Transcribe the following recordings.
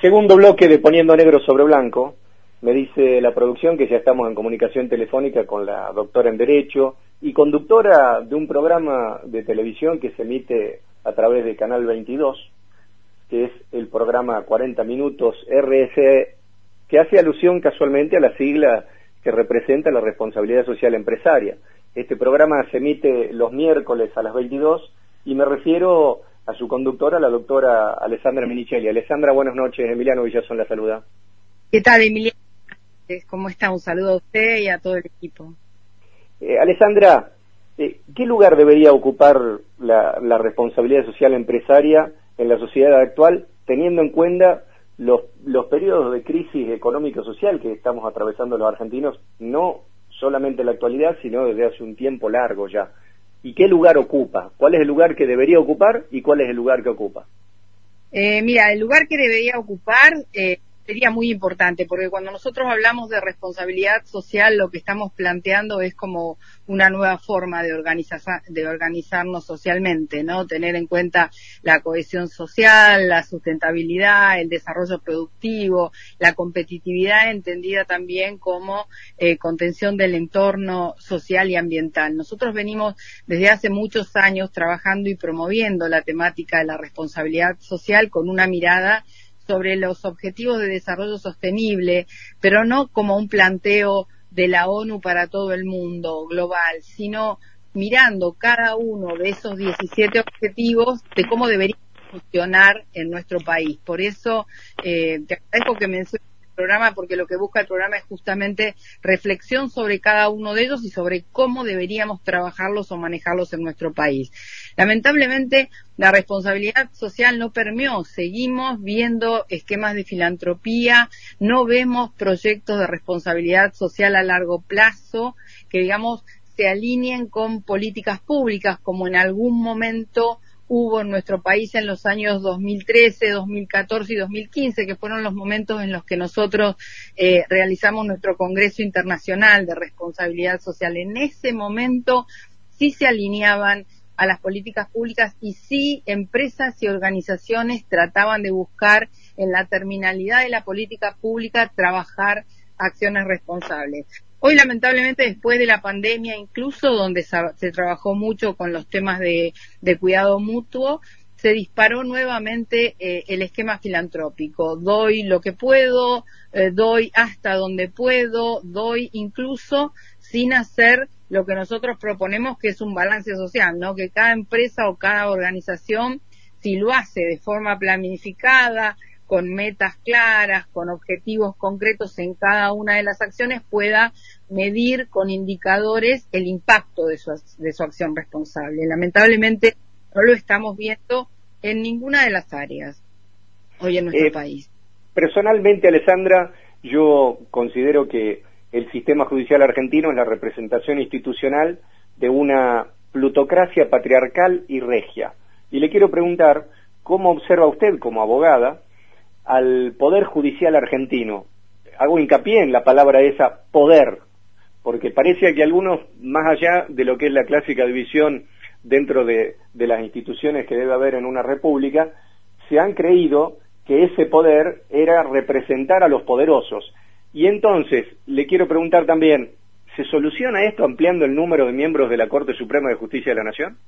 Segundo bloque de Poniendo Negro sobre Blanco. Me dice la producción que ya estamos en comunicación telefónica con la doctora en Derecho y conductora de un programa de televisión que se emite a través de Canal 22, que es el programa 40 Minutos RS, que hace alusión casualmente a la sigla que representa la responsabilidad social empresaria. Este programa se emite los miércoles a las 22 y me refiero a su conductora, la doctora Alessandra Minichelli. Alessandra, buenas noches. Emiliano Villazón la saluda. ¿Qué tal, Emiliano? ¿Cómo está? Un saludo a usted y a todo el equipo. Eh, Alessandra, eh, ¿qué lugar debería ocupar la, la, responsabilidad social empresaria en la sociedad actual, teniendo en cuenta los, los periodos de crisis económico-social que estamos atravesando los argentinos, no solamente en la actualidad, sino desde hace un tiempo largo ya? Y qué lugar ocupa, cuál es el lugar que debería ocupar y cuál es el lugar que ocupa. Eh, mira, el lugar que debería ocupar eh, sería muy importante, porque cuando nosotros hablamos de responsabilidad social, lo que estamos planteando es como una nueva forma de, organizar, de organizarnos socialmente, ¿no? Tener en cuenta la cohesión social, la sustentabilidad, el desarrollo productivo, la competitividad entendida también como eh, contención del entorno social y ambiental.Nosotros venimos desde hace muchos años trabajando y promoviendo la temática de la responsabilidad social con una mirada sobre los objetivos de desarrollo sostenible, pero no como un planteo de la ONU para todo el mundo global, sino mirando cada uno de esos 17 objetivos de cómo debería funcionar en nuestro país. Por eso eh, te agradezco que menciones programa porque lo que busca el programa es justamente reflexión sobre cada uno de ellos y sobre cómo deberíamos trabajarlos o manejarlos en nuestro país. Lamentablemente, la responsabilidad social no permeó. Seguimos viendo esquemas de filantropía, no vemos proyectos de responsabilidad social a largo plazo que, digamos, se alineen con políticas públicas como en algún momento hubo en nuestro país en los años 2013, 2014 y 2015, que fueron los momentos en los que nosotros eh, realizamos nuestro Congreso Internacional de Responsabilidad Social. En ese momento sí se alineaban a las políticas públicas y sí empresas y organizaciones trataban de buscar en la terminalidad de la política pública trabajar acciones responsables. Hoy, lamentablemente, después de la pandemia, incluso donde se trabajó mucho con los temas de, cuidado mutuo, se disparó nuevamente eh, el esquema filantrópico. Doy lo que puedo, eh, doy hasta donde puedo, doy incluso sin hacer lo que nosotros proponemos, que es un balance social, ¿no? Que cada empresa o cada organización, si lo hace de forma planificada, con metas claras, con objetivos concretos en cada una de las acciones, pueda medir con indicadores el impacto de su, de su acción responsable. Lamentablemente no lo estamos viendo en ninguna de las áreas hoy en nuestro eh, país. Personalmente, Alessandra, yo considero que el sistema judicial argentino es la representación institucional de una plutocracia patriarcal y regia. Y le quiero preguntar, ¿cómo observa usted como abogada al Poder Judicial argentino. Hago hincapié en la palabra esa poder, porque parece que algunos, más allá de lo que es la clásica división dentro de, de las instituciones que debe haber en una república, se han creído que ese poder era representar a los poderosos. Y entonces, le quiero preguntar también, ¿se soluciona esto ampliando el número de miembros de la Corte Suprema de Justicia de la Nación?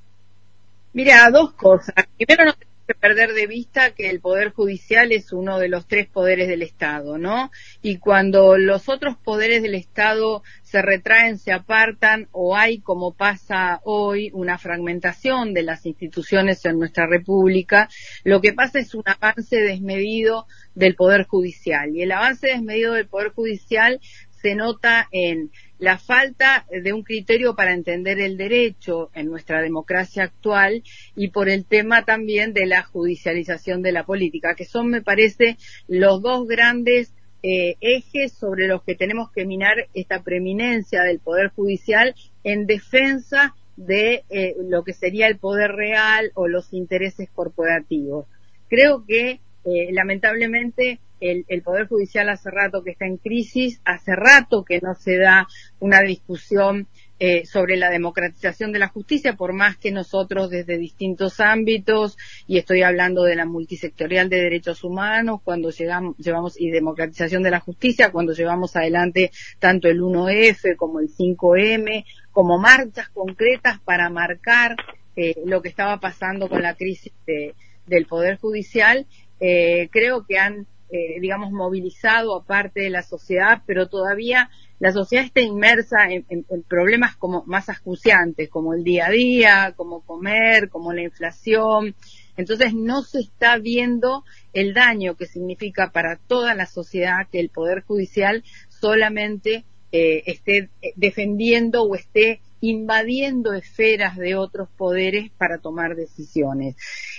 Mira, dos cosas. Primero, no perder de vista que el Poder Judicial es uno de los tres poderes del Estado, ¿no? Y cuando los otros poderes del Estado se retraen, se apartan o hay, como pasa hoy, una fragmentación de las instituciones en nuestra República, lo que pasa es un avance desmedido del Poder Judicial. Y el avance desmedido del Poder Judicial se nota en la falta de un criterio para entender el derecho en nuestra democracia actual y por el tema también de la judicialización de la política, que son, me parece, los dos grandes eh, ejes sobre los que tenemos que minar esta preeminencia del Poder Judicial en defensa de eh, lo que sería el poder real o los intereses corporativos. Creo que, eh, lamentablemente, el, Poder Judicial hace rato que está en crisis, hace rato que no se da una discusión eh, sobre la democratización de la justicia, por más que nosotros desde distintos ámbitos, y estoy hablando de la multisectorial de derechos humanos, cuando llegamos, llevamos, y democratización de la justicia, cuando llevamos adelante tanto el 1F como el 5M, como marchas concretas para marcar eh, lo que estaba pasando con la crisis del Poder Judicial, eh, creo que han, eh, digamos, movilizado a parte de la sociedad, pero todavía la sociedad está inmersa en, problemas como más acuciantes, como el día a día, como comer, como la inflación. Entonces no se está viendo el daño que significa para toda la sociedad que el Poder Judicial solamente eh, esté defendiendo o esté invadiendo esferas de otros poderes para tomar decisiones.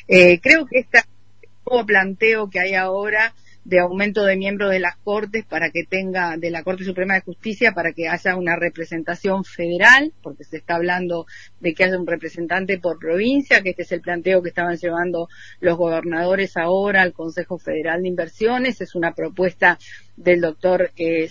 Eh, creo que este nuevo planteo que hay ahora de aumento de miembros de las Cortes para que tenga, de la Corte Suprema de Justicia, para que haya una representación federal, porque se está hablando de que haya un representante por provincia, que este es el planteo que estaban llevando los gobernadores ahora al Consejo Federal de Inversiones, es una propuesta del doctor eh,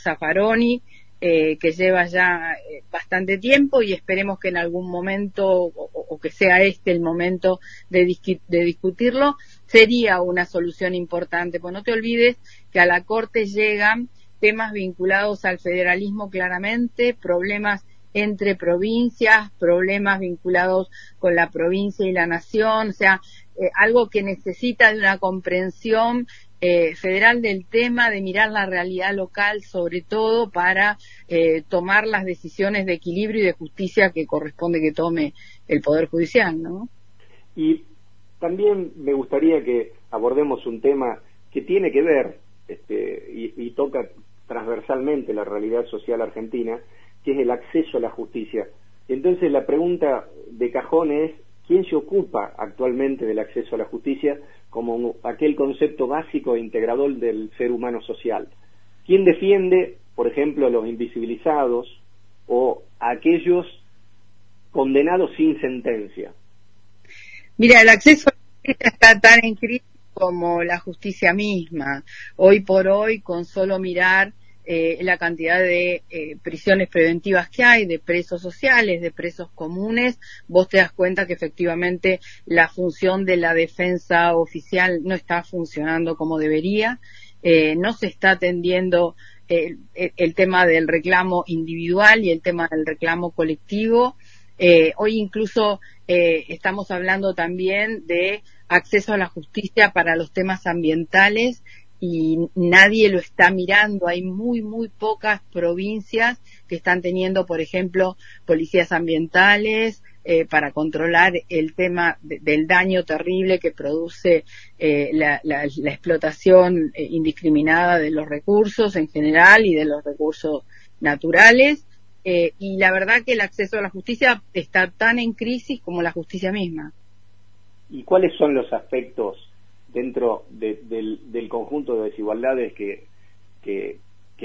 eh, que lleva ya eh, bastante tiempo y esperemos que en algún momento, o, que sea este el momento de, de, discutirlo, sería una solución importante. Pues no te olvides que a la Corte llegan temas vinculados al federalismo claramente, problemas entre provincias, problemas vinculados con la provincia y la nación, o sea, eh, algo que necesita de una comprensión eh, federal del tema, de mirar la realidad local sobre todo para eh, tomar las decisiones de equilibrio y de justicia que corresponde que tome el Poder Judicial, ¿no? Y también me gustaría que abordemos un tema que tiene que ver este, y, y toca transversalmente la realidad social argentina, que es el acceso a la justicia. Entonces la pregunta de cajón es, ¿quién se ocupa actualmente del acceso a la justicia? como aquel concepto básico e integrador del ser humano social. ¿Quién defiende, por ejemplo, a los invisibilizados o a aquellos condenados sin sentencia? Mira, el acceso a la justicia está tan en crisis como la justicia misma. Hoy por hoy, con solo mirar eh, la cantidad de eh, prisiones preventivas que hay, de presos sociales, de presos comunes, vos te das cuenta que efectivamente la función de la defensa oficial no está funcionando como debería, eh, no se está atendiendo el, tema del reclamo individual y el tema del reclamo colectivo. Hoy incluso estamos hablando también de acceso a la justicia para los temas ambientales y nadie lo está mirando. Hay muy, muy pocas provincias que están teniendo, por ejemplo, policías ambientales eh, para controlar el tema del daño terrible que produce eh, la, explotación eh, indiscriminada de los recursos en general y de los recursos naturales. Y la verdad que el acceso a la justicia está tan en crisis como la justicia misma. ¿Y cuáles son los aspectos dentro del, conjunto de desigualdades que, que,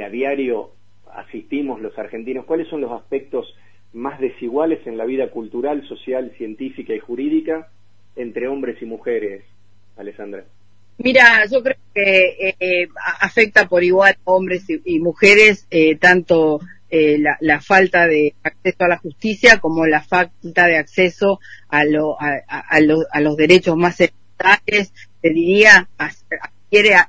a diario asistimos los argentinos, ¿cuáles son los aspectos más desiguales en la vida cultural, social, científica y jurídica entre hombres y mujeres, Alessandra? Mira, yo creo que eh, afecta por igual a hombres y, mujeres eh, tanto eh, la, falta de acceso a la justicia como la falta de acceso a, lo, a, los derechos más elementales te diría,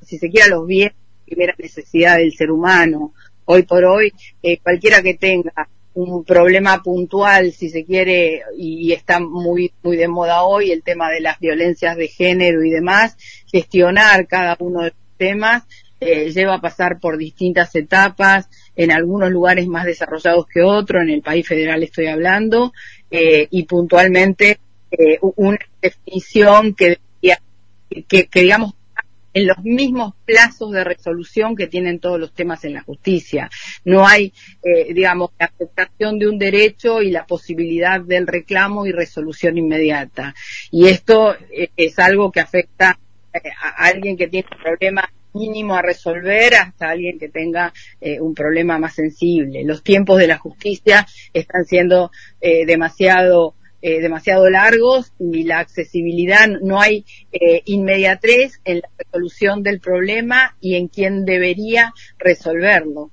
si se quiere, los bienes, primera necesidad del ser humano. Hoy por hoy, eh, cualquiera que tenga un problema puntual, si se quiere, y, está muy, muy de moda hoy el tema de las violencias de género y demás, gestionar cada uno de los temas eh, lleva a pasar por distintas etapas, en algunos lugares más desarrollados que otros, en el país federal estoy hablando, eh, y puntualmente una definición que que, digamos, en los mismos plazos de resolución que tienen todos los temas en la justicia. No hay, eh, digamos, la aceptación de un derecho y la posibilidad del reclamo y resolución inmediata. Y esto eh, es algo que afecta eh, a alguien que tiene un problema mínimo a resolver hasta alguien que tenga un problema más sensible. Los tiempos de la justicia están siendo demasiado eh, demasiado largos y la accesibilidad, no hay eh, inmediatez en la resolución del problema y en quién debería resolverlo.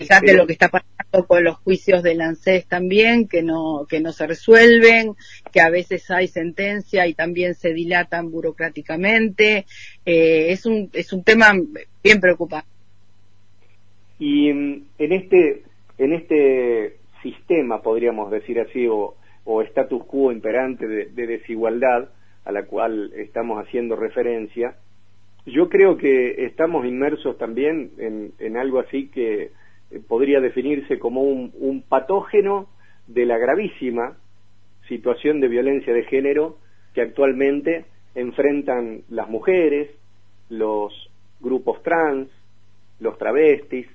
Fíjate lo que está pasando con los juicios del ANSES también, que no, que no se resuelven, que a veces hay sentencia y también se dilatan burocráticamente. Eh, es, un, es un tema bien preocupante. Y en este, en este sistema, podríamos decir así, o, o status quo imperante de desigualdad a la cual estamos haciendo referencia, yo creo que estamos inmersos también en, algo así que eh, podría definirse como un, patógeno de la gravísima situación de violencia de género que actualmente enfrentan las mujeres, los grupos trans, los travestis.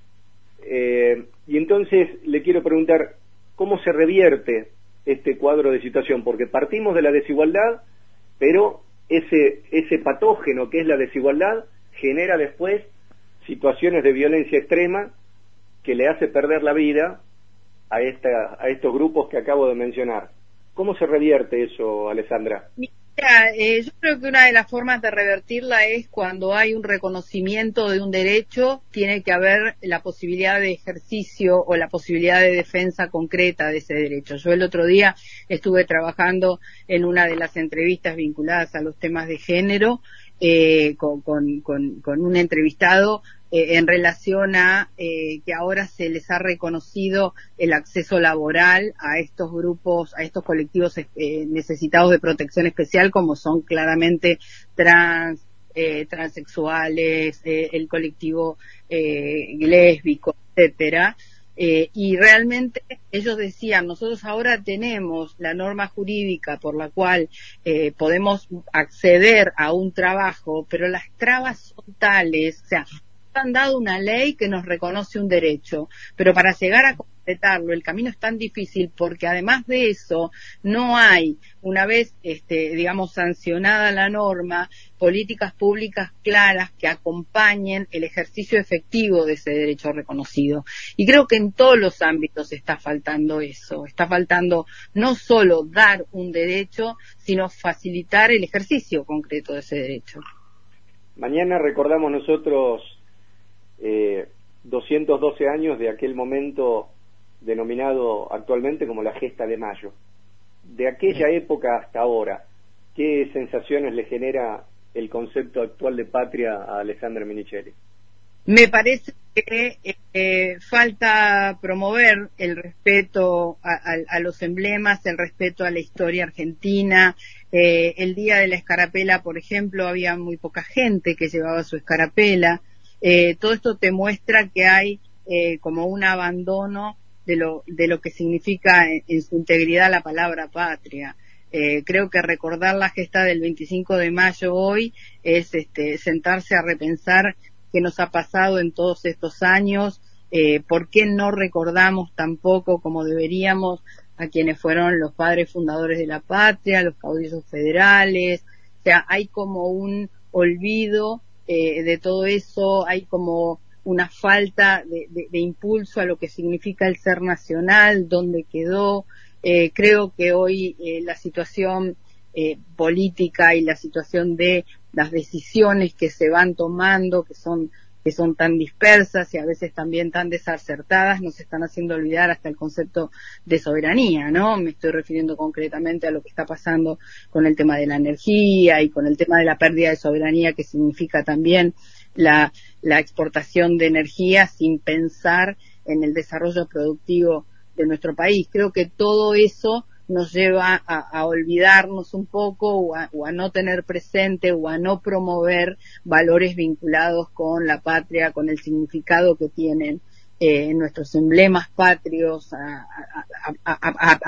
Eh, y entonces le quiero preguntar, ¿cómo se revierte este cuadro de situación? Porque partimos de la desigualdad, pero ese, ese patógeno que es la desigualdad genera después situaciones de violencia extrema que le hace perder la vida a, esta, a estos grupos que acabo de mencionar. ¿Cómo se revierte eso, Alessandra? Eh, yo creo que una de las formas de revertirla es cuando hay un reconocimiento de un derecho, tiene que haber la posibilidad de ejercicio o la posibilidad de defensa concreta de ese derecho. Yo el otro día estuve trabajando en una de las entrevistas vinculadas a los temas de género eh, con, un entrevistado eh, en relación a eh, que ahora se les ha reconocido el acceso laboral a estos grupos, a estos colectivos necesitados de protección especial, como son claramente trans, transexuales, el colectivo lésbico, etcétera. Eh, y realmente ellos decían, nosotros ahora tenemos la norma jurídica por la cual eh, podemos acceder a un trabajo, pero las trabas son tales, o sea, han dado una ley que nos reconoce un derecho, pero para llegar a completarlo el camino es tan difícil porque además de eso no hay, una vez, este, digamos, sancionada la norma, políticas públicas claras que acompañen el ejercicio efectivo de ese derecho reconocido. Y creo que en todos los ámbitos está faltando eso, está faltando no solo dar un derecho, sino facilitar el ejercicio concreto de ese derecho. Mañana recordamos nosotros eh, 212 años de aquel momento denominado actualmente como la gesta de mayo. De aquella época hasta ahora, ¿qué sensaciones le genera el concepto actual de patria a Alessandra Minichelli? Me parece que eh, falta promover el respeto a, los emblemas, el respeto a la historia argentina. Eh, el día de la escarapela, por ejemplo, había muy poca gente que llevaba su escarapela. Eh, todo esto te muestra que hay eh, como un abandono de lo, de lo que significa en, su integridad la palabra patria. Eh, creo que recordar la gesta del 25 de mayo hoy es este, sentarse a repensar qué nos ha pasado en todos estos años, por qué no recordamos tampoco como deberíamos a quienes fueron los padres fundadores de la patria, los caudillos federales, o sea, hay como un olvido eh, de todo eso, hay como una falta de, impulso a lo que significa el ser nacional, dónde quedó. Eh, creo que hoy eh, la situación política y la situación de las decisiones que se van tomando, que son que son tan dispersas y a veces también tan desacertadas, nos están haciendo olvidar hasta el concepto de soberanía, ¿no? Me estoy refiriendo concretamente a lo que está pasando con el tema de la energía y con el tema de la pérdida de soberanía que significa también la, la exportación de energía sin pensar en el desarrollo productivo de nuestro país. Creo que todo eso nos lleva a, olvidarnos un poco o a, no tener presente o a no promover valores vinculados con la patria, con el significado que tienen eh, nuestros emblemas patrios, a,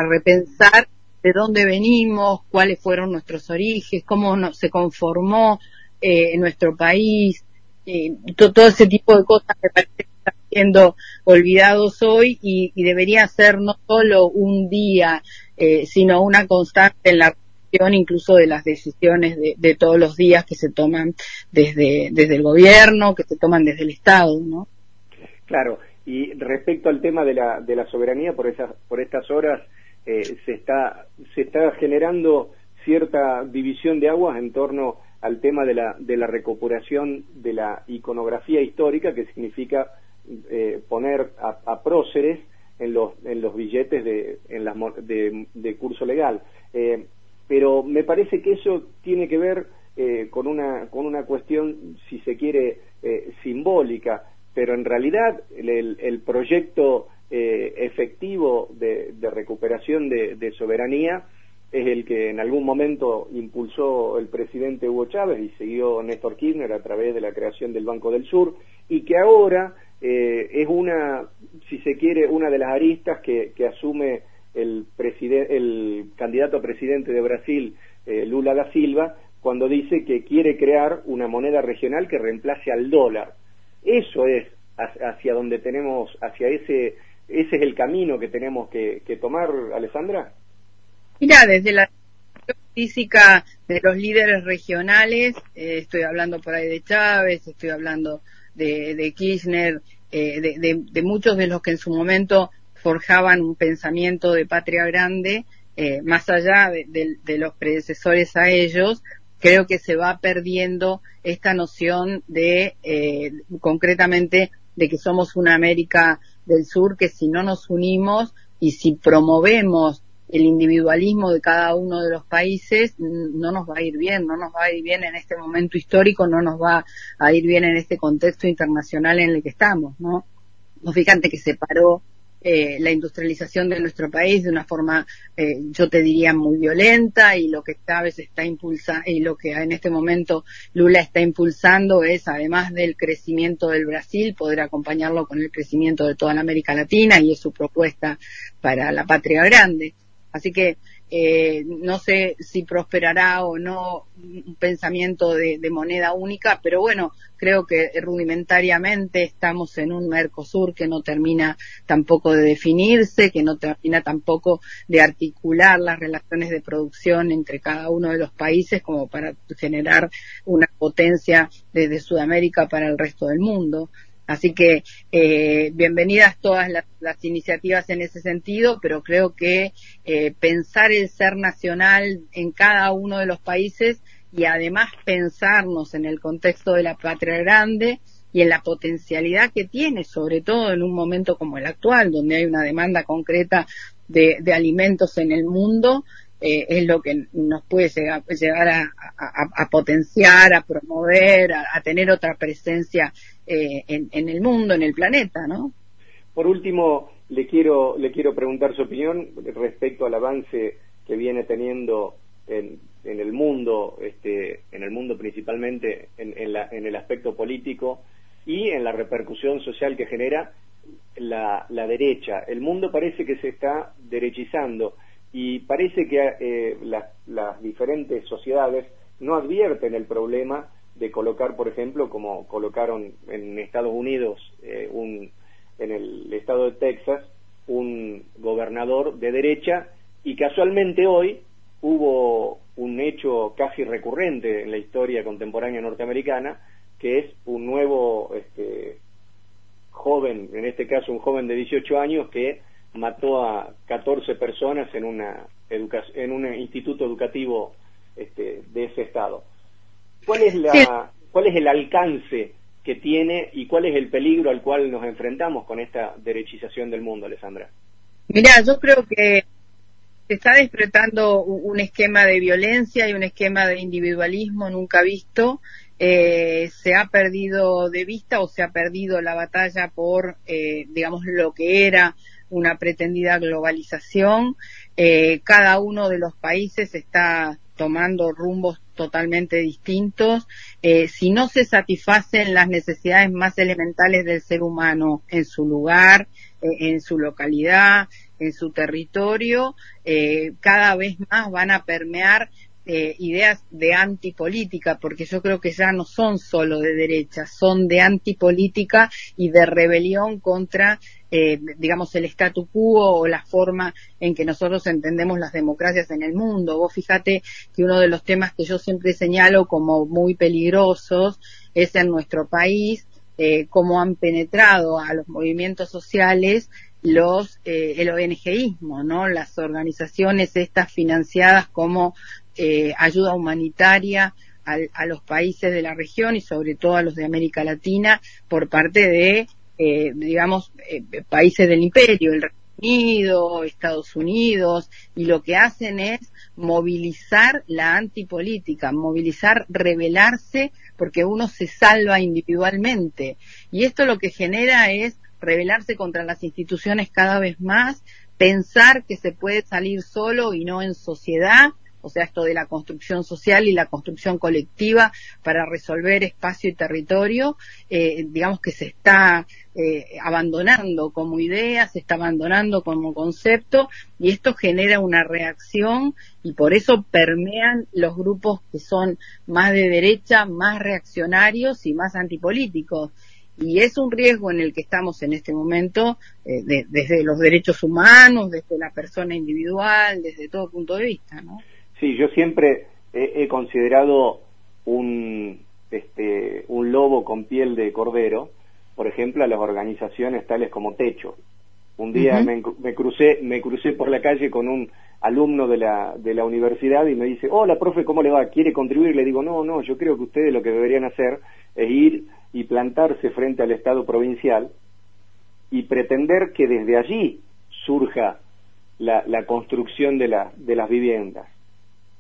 repensar de dónde venimos, cuáles fueron nuestros orígenes, cómo se conformó eh, nuestro país, eh, todo ese tipo de cosas que parece que están siendo olvidados hoy y, y debería ser no solo un día eh, sino una constante en la incluso de las decisiones de, todos los días que se toman desde, desde el gobierno, que se toman desde el Estado, ¿no? Claro, y respecto al tema de la, de la soberanía, por, esas, por estas horas eh, se, está, se está generando cierta división de aguas en torno al tema de la, de la recuperación de la iconografía histórica, que significa eh, poner a, próceres en los, en los billetes de, en las, de, de curso legal. Eh, pero me parece que eso tiene que ver eh, con, una, con una cuestión, si se quiere, simbólica, pero en realidad el, el proyecto efectivo de, de recuperación de, de soberanía es el que en algún momento impulsó el presidente Hugo Chávez y siguió Néstor Kirchner a través de la creación del Banco del Sur y que ahora eh, es una, si se quiere, una de las aristas que, asume el, el candidato a presidente de Brasil, eh, Lula da Silva, cuando dice que quiere crear una moneda regional que reemplace al dólar. Eso es hacia donde tenemos, hacia ese, ese es el camino que tenemos que tomar, Alessandra. Mira, desde la física de los líderes regionales, eh, estoy hablando por ahí de Chávez, estoy hablando de, Kirchner, eh, de, muchos de los que en su momento forjaban un pensamiento de patria grande, eh, más allá de, los predecesores a ellos, creo que se va perdiendo esta noción de, concretamente, de que somos una América del Sur, que si no nos unimos y si promovemos el individualismo de cada uno de los países no nos va a ir bien, no nos va a ir bien en este momento histórico, no nos va a ir bien en este contexto internacional en el que estamos, ¿no? No fíjate que se paró eh, la industrialización de nuestro país de una forma, eh, yo te diría, muy violenta y lo que vez está impulsando y lo que en este momento Lula está impulsando es, además del crecimiento del Brasil, poder acompañarlo con el crecimiento de toda la América Latina y es su propuesta para la patria grande. Así que eh, no sé si prosperará o no un pensamiento de, moneda única, pero bueno, creo que rudimentariamente estamos en un Mercosur que no termina tampoco de definirse, que no termina tampoco de articular las relaciones de producción entre cada uno de los países como para generar una potencia desde Sudamérica para el resto del mundo. Así que eh, bienvenidas todas las, iniciativas en ese sentido, pero creo que eh, pensar el ser nacional en cada uno de los países y además pensarnos en el contexto de la patria grande y en la potencialidad que tiene, sobre todo en un momento como el actual, donde hay una demanda concreta de, alimentos en el mundo, eh, es lo que nos puede llegar, a, potenciar, a promover, a, tener otra presencia eh, en, el mundo, en el planeta, ¿no? Por último, le quiero, le quiero preguntar su opinión respecto al avance que viene teniendo en, en el mundo, este, en el mundo principalmente en, en, el aspecto político y en la repercusión social que genera la, la, derecha. El mundo parece que se está derechizando y parece que eh, las diferentes sociedades no advierten el problema de colocar, por ejemplo, como colocaron en Estados Unidos, eh, en el estado de Texas, un gobernador de derecha y casualmente hoy hubo un hecho casi recurrente en la historia contemporánea norteamericana, que es un nuevo este, joven, en este caso un joven de 18 años, que mató a 14 personas en, una en un instituto educativo este, de ese estado. ¿Cuál es, la, ¿Cuál es el alcance que tiene y cuál es el peligro al cual nos enfrentamos con esta derechización del mundo, Alessandra? Mira, yo creo que se está despertando un esquema de violencia y un esquema de individualismo nunca visto. Eh, se ha perdido de vista o se ha perdido la batalla por, eh, digamos, lo que era una pretendida globalización. Eh, cada uno de los países está tomando rumbos totalmente distintos, eh, si no se satisfacen las necesidades más elementales del ser humano en su lugar, eh, en su localidad, en su territorio, eh, cada vez más van a permear ideas de antipolítica, porque yo creo que ya no son solo de derecha, son de antipolítica y de rebelión contra eh, digamos, el statu quo o la forma en que nosotros entendemos las democracias en el mundo. Vos fíjate que uno de los temas que yo siempre señalo como muy peligrosos es en nuestro país eh, cómo han penetrado a los movimientos sociales los eh, el ONGismo, ¿no? Las organizaciones estas financiadas como eh, ayuda humanitaria a, a, los países de la región y sobre todo a los de América Latina por parte de eh, digamos, eh, países del imperio, el Reino Unido, Estados Unidos, y lo que hacen es movilizar la antipolítica, movilizar, rebelarse, porque uno se salva individualmente. Y esto lo que genera es rebelarse contra las instituciones cada vez más, pensar que se puede salir solo y no en sociedad, o sea, esto de la construcción social y la construcción colectiva para resolver espacio y territorio, eh, digamos que se está eh, abandonando como idea, se está abandonando como concepto y esto genera una reacción y por eso permean los grupos que son más de derecha, más reaccionarios y más antipolíticos y es un riesgo en el que estamos en este momento eh, desde los derechos humanos, desde la persona individual, desde todo punto de vista, ¿no? Sí, yo siempre he, considerado un, este, un lobo con piel de cordero, por ejemplo, a las organizaciones tales como Techo. Un día me, crucé, me crucé por la calle con un alumno de la, de la universidad y me dice, hola, profe, ¿cómo le va? ¿Quiere contribuir? Le digo, no, no, yo creo que ustedes lo que deberían hacer es ir y plantarse frente al Estado provincial y pretender que desde allí surja la, la construcción de, la, de las viviendas.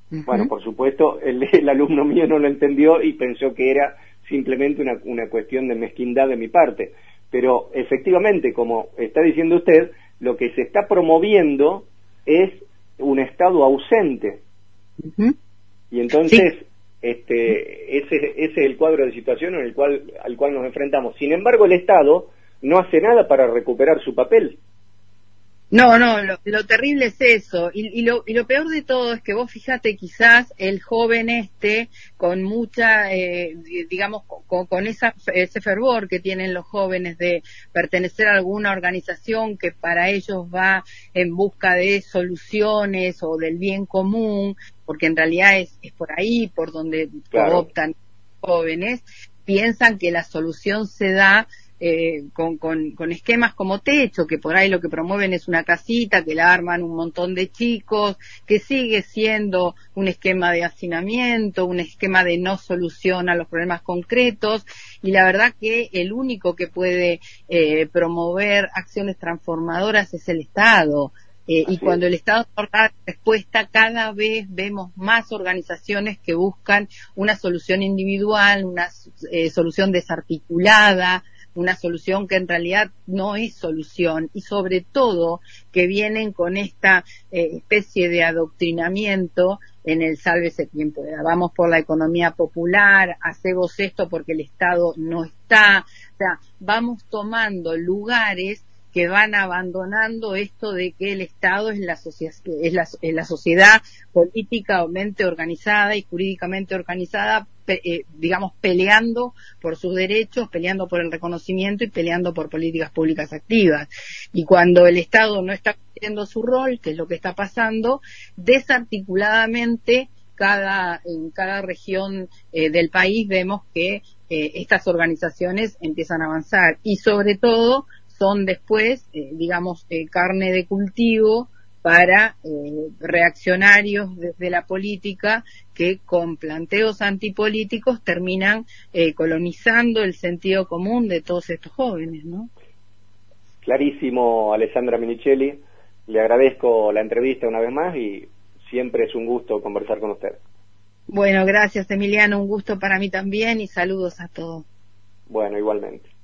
Bueno, por supuesto, el, alumno mío no lo entendió y pensó que era simplemente una, una cuestión de mezquindad de mi parte. Pero efectivamente, como está diciendo usted, lo que se está promoviendo es un Estado ausente. Y entonces, este, ese, ese es el cuadro de situación en el cual, al cual nos enfrentamos. Sin embargo, el Estado no hace nada para recuperar su papel. No, no, lo, terrible es eso. Y, lo, y, lo, peor de todo es que vos fíjate quizás el joven este con mucha, eh, digamos, con, esa, ese fervor que tienen los jóvenes de pertenecer a alguna organización que para ellos va en busca de soluciones o del bien común, porque en realidad es, es por ahí por donde optan jóvenes, piensan que la solución se da eh, con, con, esquemas como techo, que por ahí lo que promueven es una casita, que la arman un montón de chicos, que sigue siendo un esquema de hacinamiento, un esquema de no solución a los problemas concretos, y la verdad que el único que puede eh, promover acciones transformadoras es el Estado. Eh, y cuando el Estado no da respuesta, cada vez vemos más organizaciones que buscan una solución individual, una solución desarticulada, una solución que en realidad no es solución y sobre todo que vienen con esta eh, especie de adoctrinamiento en el sálvese quien pueda. Vamos por la economía popular, hacemos esto porque el Estado no está. O sea, vamos tomando lugares que van abandonando esto de que el Estado es la, es la, es la sociedad políticamente organizada y jurídicamente organizada, eh, digamos, peleando por sus derechos, peleando por el reconocimiento y peleando por políticas públicas activas. Y cuando el Estado no está cumpliendo su rol, que es lo que está pasando, desarticuladamente cada, en cada región eh, del país vemos que eh, estas organizaciones empiezan a avanzar y sobre todo son después, eh, digamos, eh, carne de cultivo para eh, reaccionarios desde la política que con planteos antipolíticos terminan colonizando el sentido común de todos estos jóvenes, ¿no? Clarísimo, Alessandra Minichelli. Le agradezco la entrevista una vez más y siempre es un gusto conversar con usted. Bueno, gracias Emiliano, un gusto para mí también y saludos a todos. Bueno, igualmente.